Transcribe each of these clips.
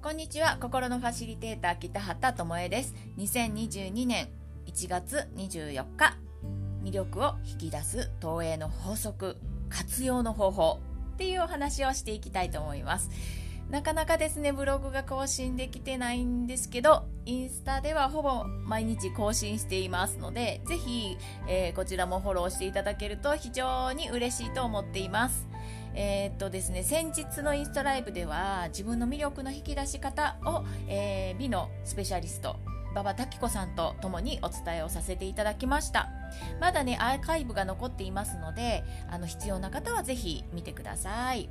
こんにちは。心のファシリテーター北畑智恵です。2022年1月24日魅力を引き出す投影の法則活用の方法っていうお話をしていきたいと思います。なかなかですねブログが更新できてないんですけどインスタではほぼ毎日更新していますのでぜひ、えー、こちらもフォローしていただけると非常に嬉しいと思っています。えー、っとですね、先日のインスタライブでは自分の魅力の引き出し方を、えー、美のスペシャリスト馬場滝子さんと共にお伝えをさせていただきました。まだねアーカイブが残っていますのであの必要な方はぜひ見てください。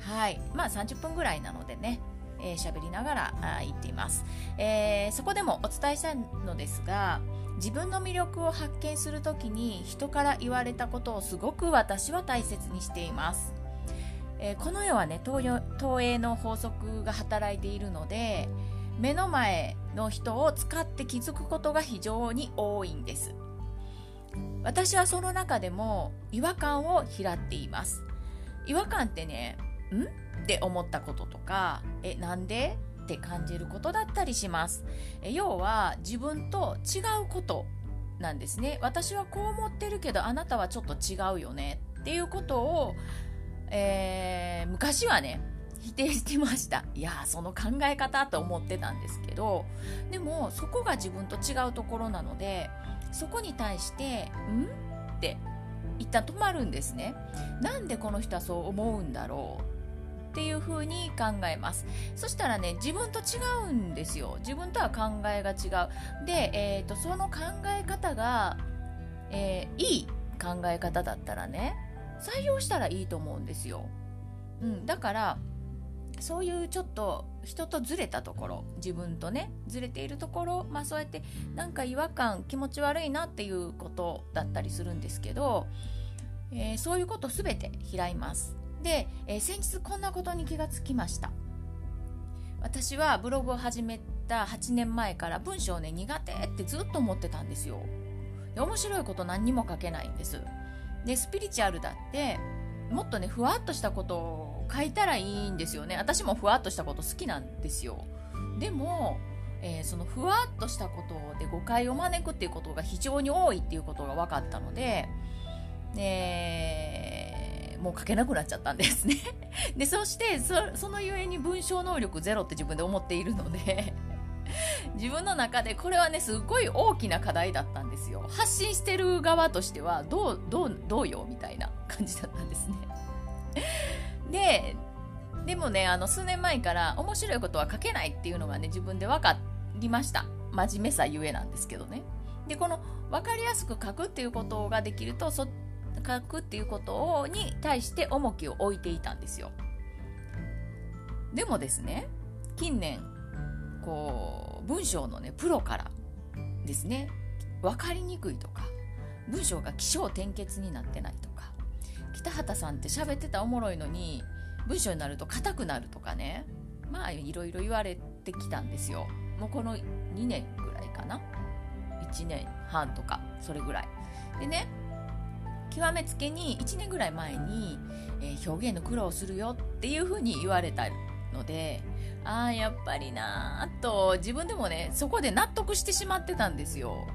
はい。まあ30分ぐらいなのでねえー、喋りながらあ言っています、えー、そこでもお伝えしたいのですが自分の魅力を発見するときに人から言われたことをすごく私は大切にしています。えー、この世はね投影の法則が働いているので目の前の人を使って気づくことが非常に多いんです。私はその中でも違和感を拾っています。違和感ってねん？って思ったこととかえなんで？って感じることだったりします。え要は自分と違うことなんですね。私はこう思ってるけどあなたはちょっと違うよね。っていうことをえー、昔はね否定してました。いやその考え方と思ってたんですけどでもそこが自分と違うところなのでそこに対して「ん?」って一旦止まるんですね。なんでこの人はそう思うんだろうっていう風に考えます。そしたらね自分と違うんですよ。自分とは考えが違う。で、えーと、とその考え方が、えー、いい考え方だったらね採用したらいいと思うんですよ。うん、だからそういうちょっと人とずれたところ自分とねずれているところまあそうやってなんか違和感気持ち悪いなっていうことだったりするんですけど、えー、そういうこと全て開います。で、えー、先日こんなことに気がつきました。私はブログを始めた8年前から文章ね苦手ってずっと思ってたんですよ。で面白いこと何にも書けないんです。でスピリチュアルだってもっとねふわっとしたことを書いたらいいんですよね。私もふわっとしたこと好きなんですよ。でも、えー、そのふわっとしたことで誤解を招くっていうことが非常に多いっていうことが分かったので、えー、もう書けなくなっちゃったんですね。でそしてそのゆえに文章能力ゼロって自分で思っているので。自分の中でこれはねすっごい大きな課題だったんですよ。発信してる側としてはどうどうどうよみたいな感じだったんですね。ででもねあの数年前から面白いことは書けないっていうのがね自分で分かりました。真面目さゆえなんですけどね。でこの分かりやすく書くっていうことができるとそ書くっていうことに対して重きを置いていたんですよ。でもですね近年こう文章のねプロからですね分かりにくいとか文章が起承転結になってないとか北畑さんって喋ってたおもろいのに文章になると硬くなるとかねまあいろいろ言われてきたんですよ。もうこの2年ぐらいかな。1年半とかそれぐらい。でね極めつけに1年ぐらい前に、えー、表現の苦労するよっていうふうに言われたのでああやっぱりなー。と自分でもねそこで納得してしまってたんですよ。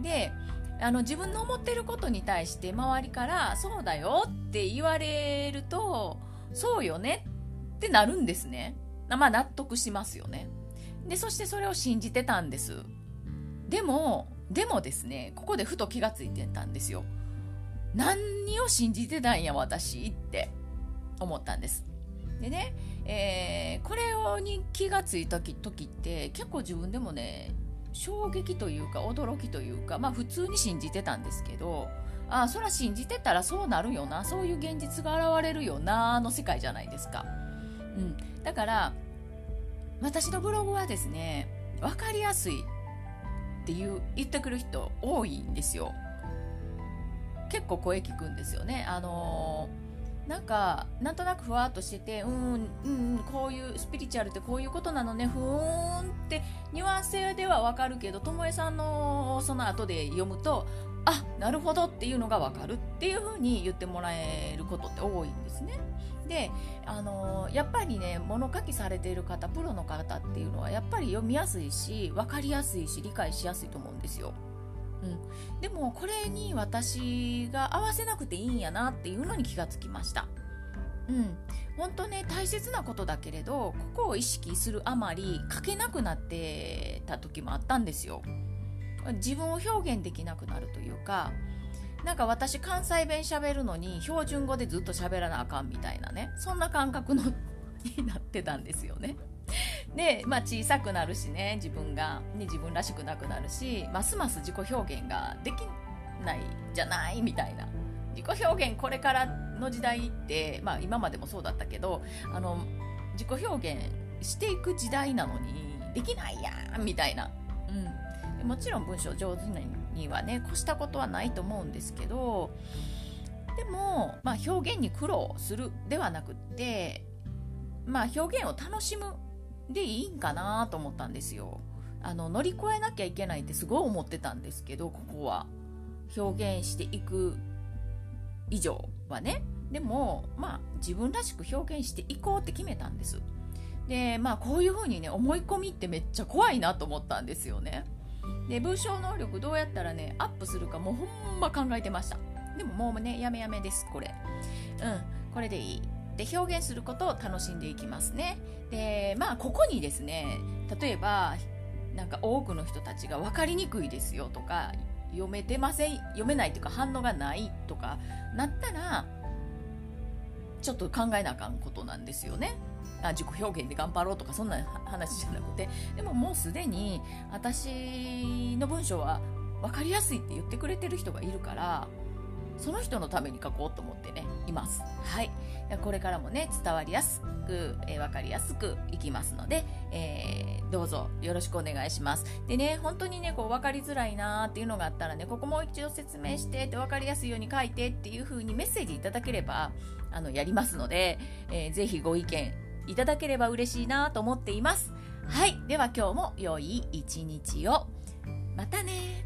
であの自分の思ってることに対して周りから「そうだよ」って言われると「そうよね」ってなるんですね。まあ納得しますよね。でそしてそれを信じてたんです。でもでもですねここでふと気がついてたんですよ何を信じてたんや私って思ったんです。でね、えー、これをに気がついた時って結構自分でもね衝撃というか驚きというかまあ普通に信じてたんですけどああそら信じてたらそうなるよなそういう現実が現れるよなの世界じゃないですか、うん、だから私のブログはですね分かりやすいっていう言ってくる人多いんですよ。結構声聞くんですよね。あのーなんかなんとなくふわっとしててうんうんこういうスピリチュアルってこういうことなのねふーんってニュアンスではわかるけどともえさんのその後で読むとあなるほどっていうのが分かるっていうふうに言ってもらえることって多いんですね。で、あのー、やっぱりね物書きされている方プロの方っていうのはやっぱり読みやすいし分かりやすいし理解しやすいと思うんですよ。うん、でもこれに私が合わせなくていいんやなっていうのに気がつきました。うん、本当ね大切なことだけれどここを意識するあまり書けなくなってた時もあったんですよ。自分を表現できなくなるというかなんか私関西弁喋るのに標準語でずっと喋らなあかんみたいなねそんな感覚の になってたんですよね。で、まあ、小さくなるしね自分が、ね、自分らしくなくなるしますます自己表現ができないじゃないみたいな。自己表現これからの時代って、まあ、今までもそうだったけどあの自己表現していく時代なのにできないやんみたいな、うん、もちろん文章上手にはね越したことはないと思うんですけどでも、まあ、表現に苦労するではなくって、まあ、表現を楽しむでいいんかなと思ったんですよ。あの乗り越えなきゃいけないってすごい思ってたんですけどここは。表現していく以上はね。でもまあ自分らしく表現していこうって決めたんです。でまあこういう風にね思い込みってめっちゃ怖いなと思ったんですよね。で文章能力どうやったらねアップするかもうほんま考えてました。でももうねやめやめですこれ。うんこれでいい。で表現することを楽しんでいきますね。でまあここにですね例えばなんか多くの人たちが分かりにくいですよとか読めてません読めないというか反応がないとかなったらちょっと考えなあかんことなんですよね。あ自己表現で頑張ろうとかそんな話じゃなくてでももうすでに私の文章は分かりやすいって言ってくれてる人がいるからその人のために書こうと思ってねいます。はい。これからもね伝わりやすく、えー、分かりやすくいきますので、えー、どうぞよろしくお願いします。でね本当にねこう分かりづらいなーっていうのがあったらねここもう一度説明してって分かりやすいように書いてっていう風にメッセージいただければあのやりますので、えー、ぜひご意見いただければ嬉しいなと思っています。はい。では今日も良い一日を。またね